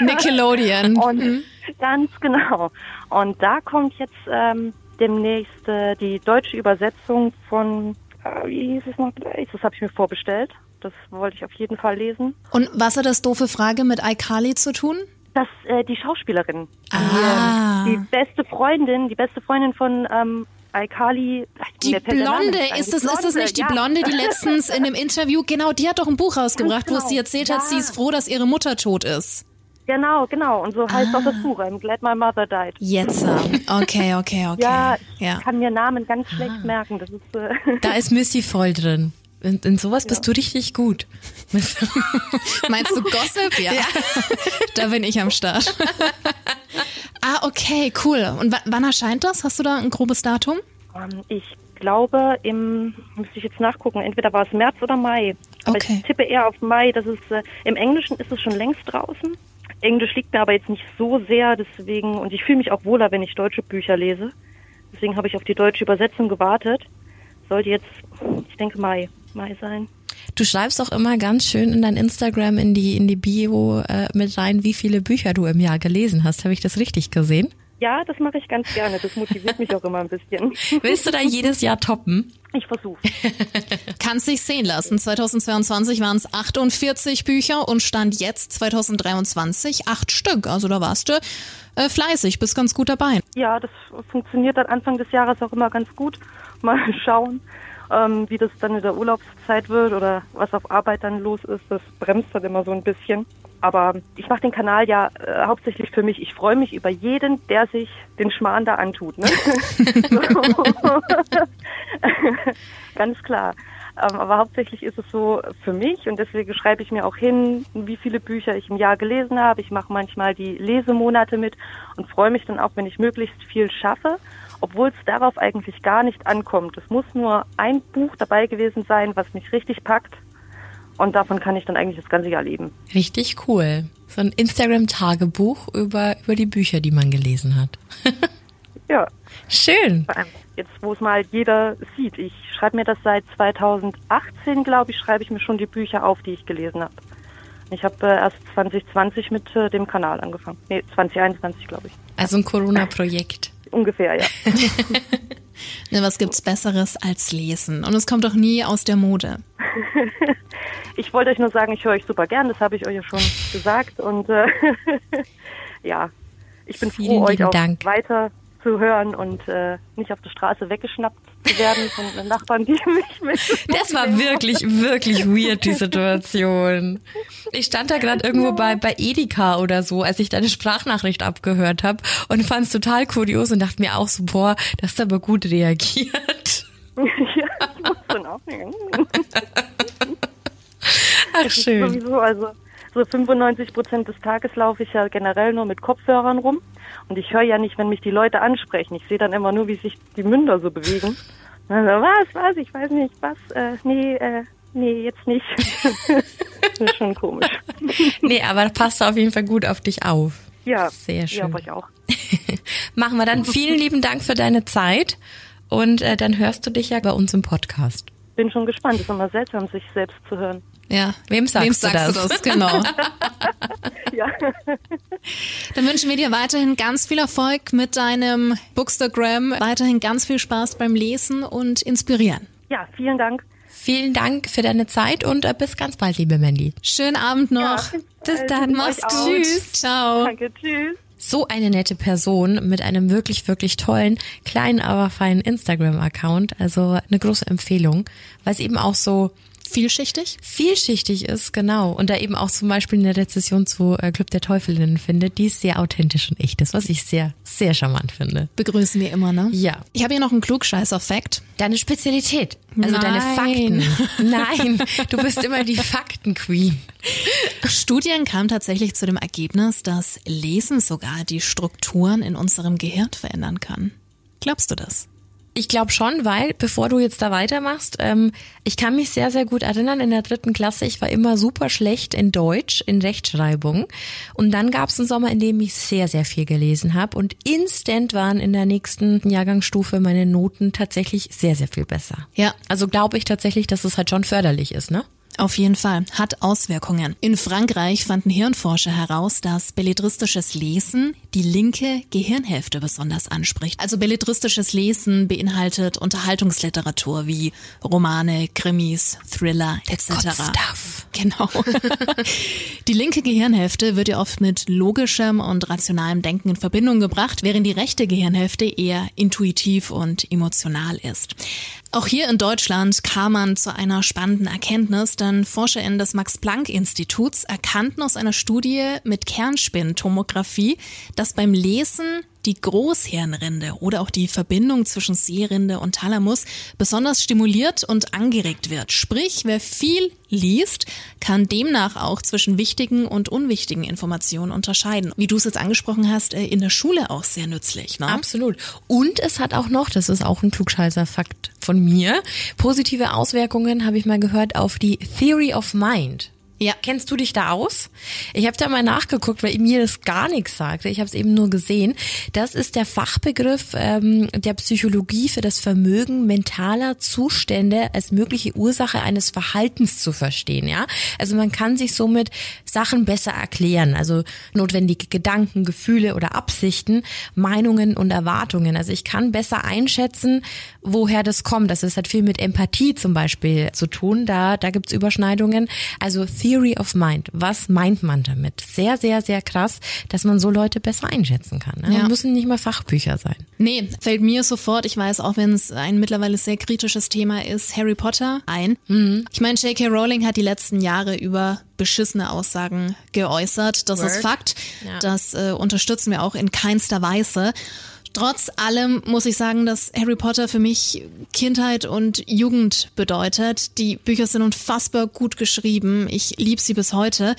Nickelodeon. Und ganz genau. Und da kommt jetzt ähm, demnächst äh, die deutsche Übersetzung von, äh, wie hieß es noch gleich? Das habe ich mir vorbestellt. Das wollte ich auf jeden Fall lesen. Und was hat das doofe Frage mit iCarly zu tun? Das, äh, die Schauspielerin, Ah. die beste Freundin, die beste Freundin von ähm, iCarly. Die Blonde, ist das, ist das nicht die ja. Blonde, die letztens in dem Interview, genau, die hat doch ein Buch rausgebracht, wo genau. sie erzählt hat, Ja. sie ist froh, dass ihre Mutter tot ist. Genau, genau. Und so heißt auch das Ah. Buch. I'm glad my mother died. Jetzt. Okay, okay, okay. Ja, ich ja. kann mir Namen ganz schlecht merken. Das ist äh, Da ist Missy voll drin. In, in sowas bist du richtig gut. Meinst du Gossip? Ja. da bin ich am Start. Ah, okay, cool. Und wa- wann erscheint das? Hast du da ein grobes Datum? Ähm, Ich glaube, im, müsste ich jetzt nachgucken, entweder war es März oder Mai. Aber Okay. ich tippe eher auf Mai. Das ist, äh, Im Englischen ist es schon längst draußen. Englisch liegt mir aber jetzt nicht so sehr, deswegen, und ich fühle mich auch wohler, wenn ich deutsche Bücher lese. Deswegen habe ich auf die deutsche Übersetzung gewartet. Sollte jetzt, ich denke, Mai, Mai sein. Du schreibst auch immer ganz schön in dein Instagram in die in die Bio äh, mit rein, wie viele Bücher du im Jahr gelesen hast. Habe ich das richtig gesehen? Ja, das mache ich ganz gerne. Das motiviert mich auch immer ein bisschen. Willst du da jedes Jahr toppen? Ich versuche. Kann sich sehen lassen. 2022 waren es 48 Bücher und stand jetzt 2023 acht Stück. Also da warst du äh, fleißig, bist ganz gut dabei. Ja, das funktioniert dann Anfang des Jahres auch immer ganz gut. Mal schauen, ähm, wie das dann in der Urlaubszeit wird oder was auf Arbeit dann los ist. Das bremst dann immer so ein bisschen. Aber ich mache den Kanal ja äh, hauptsächlich für mich. Ich freue mich über jeden, der sich den Schmarrn da antut. Ne? Ganz klar. Ähm, aber hauptsächlich ist es so für mich und deswegen schreibe ich mir auch hin, wie viele Bücher ich im Jahr gelesen habe. Ich mache manchmal die Lesemonate mit und freue mich dann auch, wenn ich möglichst viel schaffe, obwohl es darauf eigentlich gar nicht ankommt. Es muss nur ein Buch dabei gewesen sein, was mich richtig packt und davon kann ich dann eigentlich das ganze Jahr leben. Richtig cool. So ein Instagram-Tagebuch über, über die Bücher, die man gelesen hat. ja. Schön. Jetzt, wo es mal jeder sieht. Ich schreibe mir das seit 2018, glaube ich, schreibe ich mir schon die Bücher auf, die ich gelesen habe. Ich habe äh, erst 2020 mit äh, dem Kanal angefangen. Nee, 2021, glaube ich. Also ein Corona-Projekt. Ungefähr, ja. ne, was gibt's Besseres als lesen? Und es kommt doch nie aus der Mode. ich wollte euch nur sagen, ich höre euch super gern, das habe ich euch ja schon gesagt. Und äh, ja, ich bin Vielen froh, euch auch Dank. weiter zu hören und äh, nicht auf der Straße weggeschnappt zu werden von den Nachbarn, die mich mit. Das war wirklich, wirklich weird, die Situation. Ich stand da gerade irgendwo bei, bei Edeka oder so, als ich deine Sprachnachricht abgehört habe und fand es total kurios und dachte mir auch so, boah, das ist aber gut reagiert. ja, ich muss dann auch Ach, schön. Sowieso, also so 95 Prozent des Tages laufe ich ja generell nur mit Kopfhörern rum. Und ich höre ja nicht, wenn mich die Leute ansprechen. Ich sehe dann immer nur, wie sich die Münder so bewegen. Also, was, was, ich weiß nicht, was, äh, nee, äh, nee, jetzt nicht. das ist schon komisch. Nee, aber passt auf jeden Fall gut auf dich auf. Ja, sehr schön. Ja, aber ich auch. Machen wir dann. Vielen lieben Dank für deine Zeit. Und äh, dann hörst du dich ja bei uns im Podcast. Bin schon gespannt. Es ist immer seltsam, sich selbst zu hören. Ja. Wem sagst, Wem du, sagst das? du das? Genau. ja. Dann wünschen wir dir weiterhin ganz viel Erfolg mit deinem Bookstagram, weiterhin ganz viel Spaß beim Lesen und inspirieren. Ja, vielen Dank. Vielen Dank für deine Zeit und äh, bis ganz bald, liebe Mandy. Schönen Abend noch. Ja, Bis dann, mach's auch. Tschüss. Ciao. Danke, tschüss. So eine nette Person mit einem wirklich, wirklich tollen, kleinen, aber feinen Instagram-Account. Also eine große Empfehlung, weil es eben auch so Vielschichtig? vielschichtig ist, genau. Und da eben auch zum Beispiel eine Rezession zu äh, Club der Teufelinnen findet, die sehr authentisch und echt ist, was ich sehr, sehr charmant finde. Begrüßen wir immer, ne? Ja. Ich habe hier noch einen Klugscheißer-Fact. Deine Spezialität, also deine Nein. Fakten. Nein, du bist immer die Fakten-Queen. Studien kamen tatsächlich zu dem Ergebnis, dass Lesen sogar die Strukturen in unserem Gehirn verändern kann. Glaubst du das? Ich glaube schon, weil, bevor du jetzt da weitermachst, ähm, ich kann mich sehr, sehr gut erinnern, in der dritten Klasse, ich war immer super schlecht in Deutsch, in Rechtschreibung. Und dann gab es einen Sommer, in dem ich sehr, sehr viel gelesen habe. Und instant waren in der nächsten Jahrgangsstufe meine Noten tatsächlich sehr, sehr viel besser. Ja. Also glaube ich tatsächlich, dass es halt schon förderlich ist, ne? Auf jeden Fall. Hat Auswirkungen. In Frankreich fanden Hirnforscher heraus, dass belletristisches Lesen die linke Gehirnhälfte besonders anspricht. Also belletristisches Lesen beinhaltet Unterhaltungsliteratur wie Romane, Krimis, Thriller etc. Good stuff. Genau. Die linke Gehirnhälfte wird ja oft mit logischem und rationalem Denken in Verbindung gebracht, während die rechte Gehirnhälfte eher intuitiv und emotional ist. Auch hier in Deutschland kam man zu einer spannenden Erkenntnis, denn ForscherInnen des Max-Planck-Instituts erkannten aus einer Studie mit Kernspintomographie, dass beim Lesen die Großhirnrinde oder auch die Verbindung zwischen Sehrinde und Thalamus besonders stimuliert und angeregt wird. Sprich, wer viel liest, kann demnach auch zwischen wichtigen und unwichtigen Informationen unterscheiden. Wie du es jetzt angesprochen hast, äh, in der Schule auch sehr nützlich. Ne? Absolut. Und es hat auch noch, das ist auch ein Klugscheißer-Fakt von mir, positive Auswirkungen, habe ich mal gehört, auf die Theory of Mind. Ja. Kennst du dich da aus? Ich habe da mal nachgeguckt, weil mir das gar nichts sagte. Ich habe es eben nur gesehen. Das ist der Fachbegriff ähm, der Psychologie für das Vermögen mentaler Zustände als mögliche Ursache eines Verhaltens zu verstehen. Ja, also man kann sich somit Sachen besser erklären. Also notwendige Gedanken, Gefühle oder Absichten, Meinungen und Erwartungen. Also ich kann besser einschätzen, woher das kommt. Das ist halt viel mit Empathie zum Beispiel zu tun. Da da gibt's Überschneidungen. Also Theory of Mind. Was meint man damit? Sehr, sehr, sehr krass, dass man so Leute besser einschätzen kann. Ne? Ja. Müssen nicht mal Fachbücher sein. Nee, fällt mir sofort, ich weiß, auch wenn es ein mittlerweile sehr kritisches Thema ist, Harry Potter ein. Ich meine, J.K. Rowling hat die letzten Jahre über beschissene Aussagen geäußert. Das ist Word. Fakt. Ja. Das äh, unterstützen wir auch in keinster Weise. Trotz allem muss ich sagen, dass Harry Potter für mich Kindheit und Jugend bedeutet. Die Bücher sind unfassbar gut geschrieben. Ich liebe sie bis heute.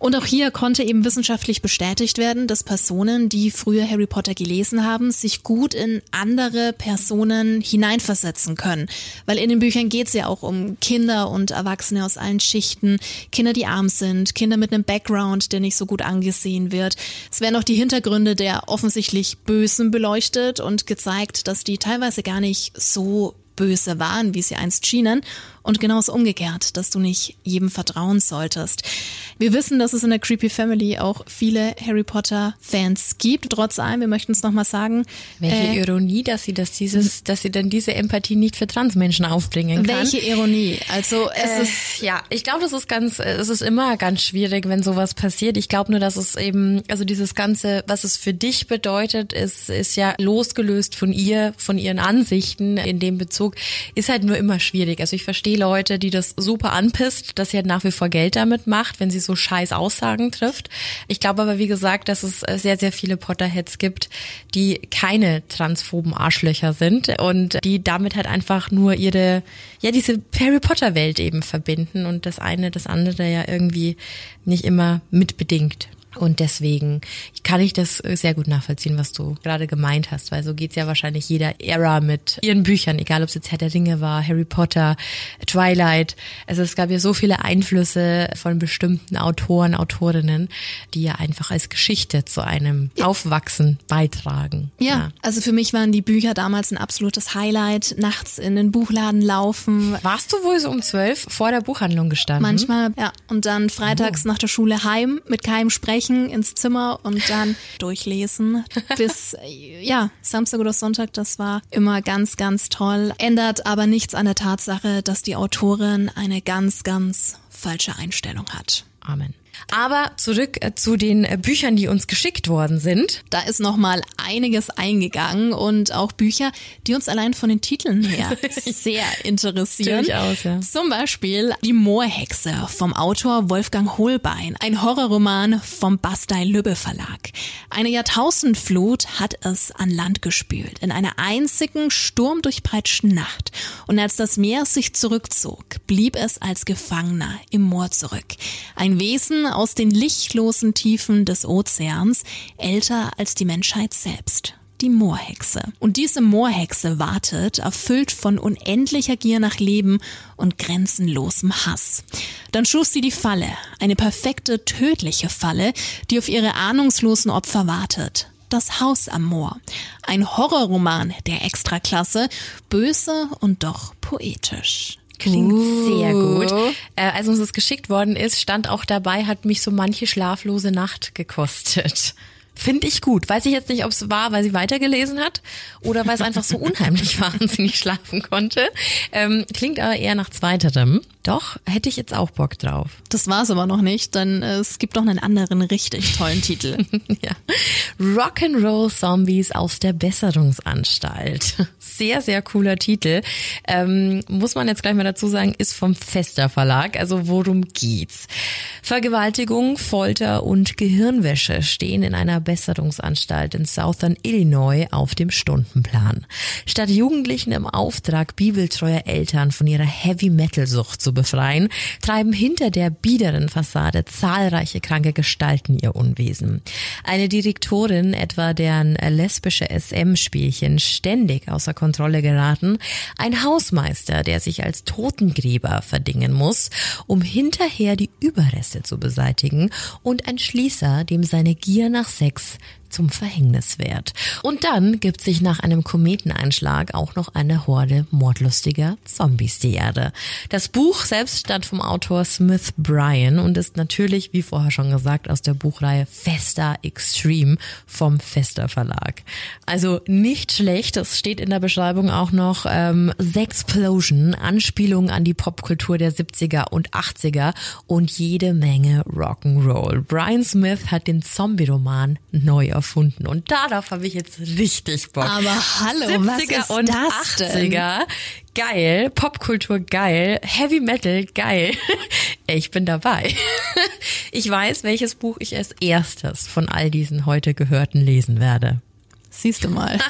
Und auch hier konnte eben wissenschaftlich bestätigt werden, dass Personen, die früher Harry Potter gelesen haben, sich gut in andere Personen hineinversetzen können. Weil in den Büchern geht es ja auch um Kinder und Erwachsene aus allen Schichten, Kinder, die arm sind, Kinder mit einem Background, der nicht so gut angesehen wird. Es werden auch die Hintergründe der offensichtlich Bösen beleuchtet und gezeigt, dass die teilweise gar nicht so böse waren, wie sie einst schienen. Und genauso umgekehrt, dass du nicht jedem vertrauen solltest. Wir wissen, dass es in der Creepy Family auch viele Harry Potter Fans gibt. Trotz allem, wir möchten es nochmal sagen. Welche äh, Ironie, dass sie das dieses, dass sie dann diese Empathie nicht für Transmenschen aufbringen kann. welche Ironie? Also es Äh, ist ja, ich glaube, das ist ganz, es ist immer ganz schwierig, wenn sowas passiert. Ich glaube nur, dass es eben, also dieses ganze, was es für dich bedeutet, ist, ist ja losgelöst von ihr, von ihren Ansichten in dem Bezug, ist halt nur immer schwierig. Also ich verstehe Leute, die das super anpisst, dass sie halt nach wie vor Geld damit macht, wenn sie so scheiß Aussagen trifft. Ich glaube aber, wie gesagt, dass es sehr, sehr viele Potterheads gibt, die keine transphoben Arschlöcher sind und die damit halt einfach nur ihre, ja, diese Harry Potter Welt eben verbinden und das eine das andere ja irgendwie nicht immer mitbedingt. Und deswegen kann ich das äh, sehr gut nachvollziehen, was du gerade gemeint hast, weil so geht's ja wahrscheinlich jeder Ära mit ihren Büchern, egal ob es jetzt Herr der Ringe war, Harry Potter, Twilight. Also es gab ja so viele Einflüsse von bestimmten Autoren, Autorinnen, die ja einfach als Geschichte zu einem Aufwachsen beitragen. ja, also für mich waren die Bücher damals ein absolutes Highlight. Nachts in den Buchladen laufen, Warst du wohl so um zwölf vor der Buchhandlung gestanden? Manchmal, ja. Und dann freitags nach der Schule heim, mit keinem sprechen, ins Zimmer und dann durchlesen. Bis, ja, Samstag oder Sonntag, das war immer ganz, ganz toll. Ändert aber nichts an der Tatsache, dass die Autorin eine ganz, ganz falsche Einstellung hat. Amen. Aber zurück äh, zu den äh, Büchern, die uns geschickt worden sind. Da ist noch mal einiges eingegangen und auch Bücher, die uns allein von den Titeln her sehr interessieren. Durchaus, ja. Zum Beispiel Die Moorhexe vom Autor Wolfgang Holbein, ein Horrorroman vom Bastei Lübbe Verlag. Eine Jahrtausendflut hat es an Land gespült in einer einzigen sturmdurchpeitschten Nacht. Und als das Meer sich zurückzog, blieb es als Gefangener im Moor zurück. Ein Wesen aus den lichtlosen Tiefen des Ozeans, älter als die Menschheit selbst die Moorhexe. Und diese Moorhexe wartet, erfüllt von unendlicher Gier nach Leben und grenzenlosem Hass. Dann schuf sie die Falle, eine perfekte, tödliche Falle, die auf ihre ahnungslosen Opfer wartet. Das Haus am Moor. Ein Horrorroman der Extraklasse, böse und doch poetisch. Klingt Uh. sehr gut. Äh, als uns das geschickt worden ist, stand auch dabei, hat mich so manche schlaflose Nacht gekostet. Finde ich gut. Weiß ich jetzt nicht, ob es war, weil sie weitergelesen hat oder weil es einfach so unheimlich war und sie nicht schlafen konnte. Ähm, klingt aber eher nach zweiterem. Doch, hätte ich jetzt auch Bock drauf. Das war's aber noch nicht, denn äh, es gibt noch einen anderen richtig tollen Titel. ja. Rock'n'Roll Zombies aus der Besserungsanstalt. Sehr, sehr cooler Titel. Ähm, muss man jetzt gleich mal dazu sagen, ist vom Fester Verlag. Also worum geht's? Vergewaltigung, Folter und Gehirnwäsche stehen in einer Besserungsanstalt in Southern Illinois auf dem Stundenplan. Statt Jugendlichen im Auftrag bibeltreuer Eltern von ihrer Heavy-Metal-Sucht zu befreien, treiben hinter der biederen Fassade zahlreiche kranke Gestalten ihr Unwesen. Eine Direktorin, etwa deren lesbische SM-Spielchen ständig außer Kontrolle geraten, ein Hausmeister, der sich als Totengräber verdingen muss, um hinterher die Überreste zu beseitigen und ein Schließer, dem seine Gier nach Sex zum Verhängnis wird. Und dann gibt sich nach einem Kometeneinschlag auch noch eine Horde mordlustiger Zombies die Erde. Das Buch selbst stammt vom Autor Smith Bryan und ist natürlich, wie vorher schon gesagt, aus der Buchreihe Festa Extreme vom Festa Verlag. Also nicht schlecht, es steht in der Beschreibung auch noch ähm, Sexplosion, Anspielung an die Popkultur der 70er und 80er und jede Menge Rock'n'Roll. Brian Smith hat den Zombie-Roman neu erfunden und darauf habe ich jetzt richtig Bock. Aber hallo, was ist und das denn? 80er, geil, Popkultur geil, Heavy Metal geil. Ich bin dabei. Ich weiß, welches Buch ich als erstes von all diesen heute gehörten lesen werde. Siehst du mal.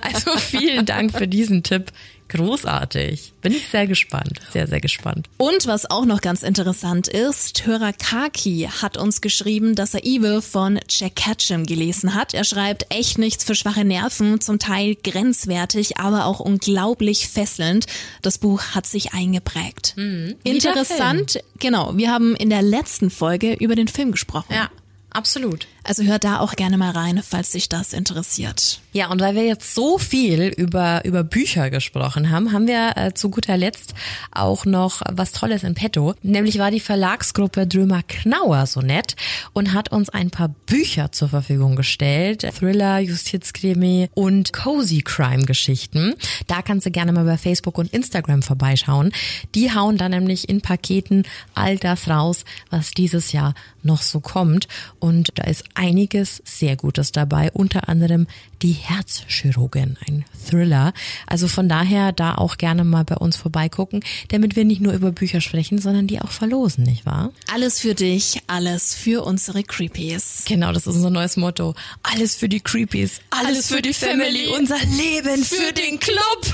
Also vielen Dank für diesen Tipp. Großartig. Bin ich sehr gespannt. Sehr, sehr gespannt. Und was auch noch ganz interessant ist, Hörer Kaki hat uns geschrieben, dass er Evil von Jack Ketchum gelesen hat. Er schreibt echt nichts für schwache Nerven, zum Teil grenzwertig, aber auch unglaublich fesselnd. Das Buch hat sich eingeprägt. Hm. Interessant, genau. Wir haben in der letzten Folge über den Film gesprochen. Ja, absolut. Also hört da auch gerne mal rein, falls sich das interessiert. Ja, und weil wir jetzt so viel über, über Bücher gesprochen haben, haben wir äh, zu guter Letzt auch noch was Tolles in petto. Nämlich war die Verlagsgruppe Drömer Knauer so nett und hat uns ein paar Bücher zur Verfügung gestellt. Thriller, Justizkrimi und Cozy Crime Geschichten. Da kannst du gerne mal bei Facebook und Instagram vorbeischauen. Die hauen da nämlich in Paketen all das raus, was dieses Jahr noch so kommt. Und da ist einiges sehr Gutes dabei, unter anderem die Herzchirurgin, ein Thriller. Also von daher da auch gerne mal bei uns vorbeigucken, damit wir nicht nur über Bücher sprechen, sondern die auch verlosen, nicht wahr? Alles für dich, alles für unsere Creepies. Genau, das ist unser neues Motto. Alles für die Creepies, alles, für die Family, unser Leben für den Club.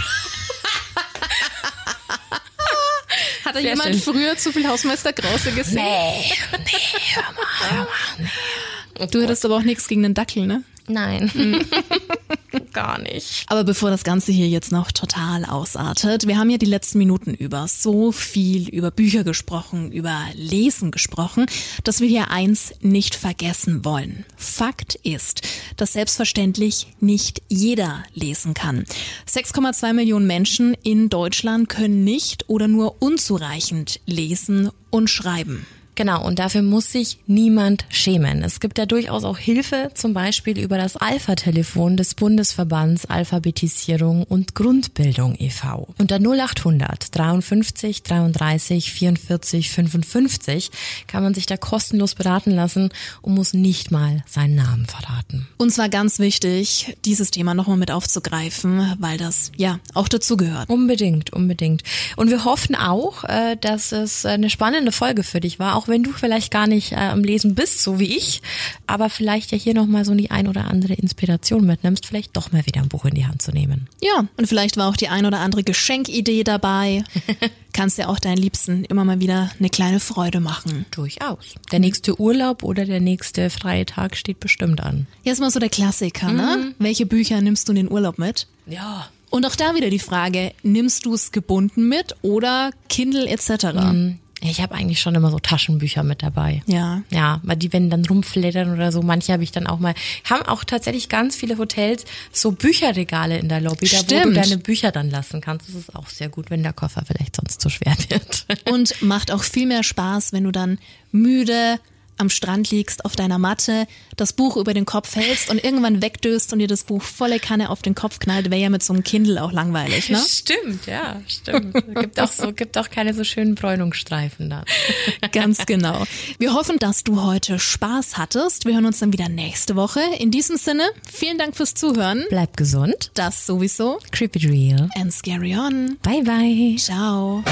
Hat da Sehr jemand schön. früher zu viel Hausmeister Krause gesehen? Nee, nee, hör mal, hör mal, nee. Du hättest aber auch nichts gegen den Dackel, ne? Nein. Gar nicht. Aber bevor das Ganze hier jetzt noch total ausartet, wir haben ja die letzten Minuten über so viel über Bücher gesprochen, über Lesen gesprochen, dass wir hier eins nicht vergessen wollen. Fakt ist, dass selbstverständlich nicht jeder lesen kann. 6,2 Millionen Menschen in Deutschland können nicht oder nur unzureichend lesen und schreiben. Genau, und dafür muss sich niemand schämen. Es gibt ja durchaus auch Hilfe, zum Beispiel über das Alpha-Telefon des Bundesverbands Alphabetisierung und Grundbildung e.V. Unter 0800 53 33 44 55 kann man sich da kostenlos beraten lassen und muss nicht mal seinen Namen verraten. Und zwar ganz wichtig, dieses Thema nochmal mit aufzugreifen, weil das ja auch dazugehört. Unbedingt, unbedingt. Und wir hoffen auch, äh, dass es eine spannende Folge für dich war, auch wenn du vielleicht gar nicht äh, am Lesen bist, so wie ich, aber vielleicht ja hier nochmal so die ein oder andere Inspiration mitnimmst, vielleicht doch mal wieder ein Buch in die Hand zu nehmen. Ja, und vielleicht war auch die ein oder andere Geschenkidee dabei. Kannst ja auch deinen Liebsten immer mal wieder eine kleine Freude machen. Durchaus. Der nächste Urlaub oder der nächste freie Tag steht bestimmt an. Jetzt mal so der Klassiker, ne? Welche Bücher nimmst du in den Urlaub mit? Ja. Und auch da wieder die Frage, nimmst du es gebunden mit oder Kindle etc.? Ich habe eigentlich schon immer so Taschenbücher mit dabei. Ja. Ja, weil die, wenn dann rumflattern oder so, manche habe ich dann auch mal, haben auch tatsächlich ganz viele Hotels so Bücherregale in der Lobby, da wo du Stimmt. deine Bücher dann lassen kannst. Das ist auch sehr gut, wenn der Koffer vielleicht sonst zu schwer wird. Und macht auch viel mehr Spaß, wenn du dann müde am Strand liegst auf deiner Matte, das Buch über den Kopf hältst und irgendwann wegdöst und dir das Buch volle Kanne auf den Kopf knallt, wäre ja mit so einem Kindle auch langweilig, ne? Stimmt, ja, stimmt. Gibt auch so, gibt auch keine so schönen Bräunungsstreifen dann. Ganz genau. Wir hoffen, dass du heute Spaß hattest. Wir hören uns dann wieder nächste Woche. In diesem Sinne, vielen Dank fürs Zuhören. Bleib gesund. Das sowieso. Creepy Real. And scary on. Bye bye. Ciao.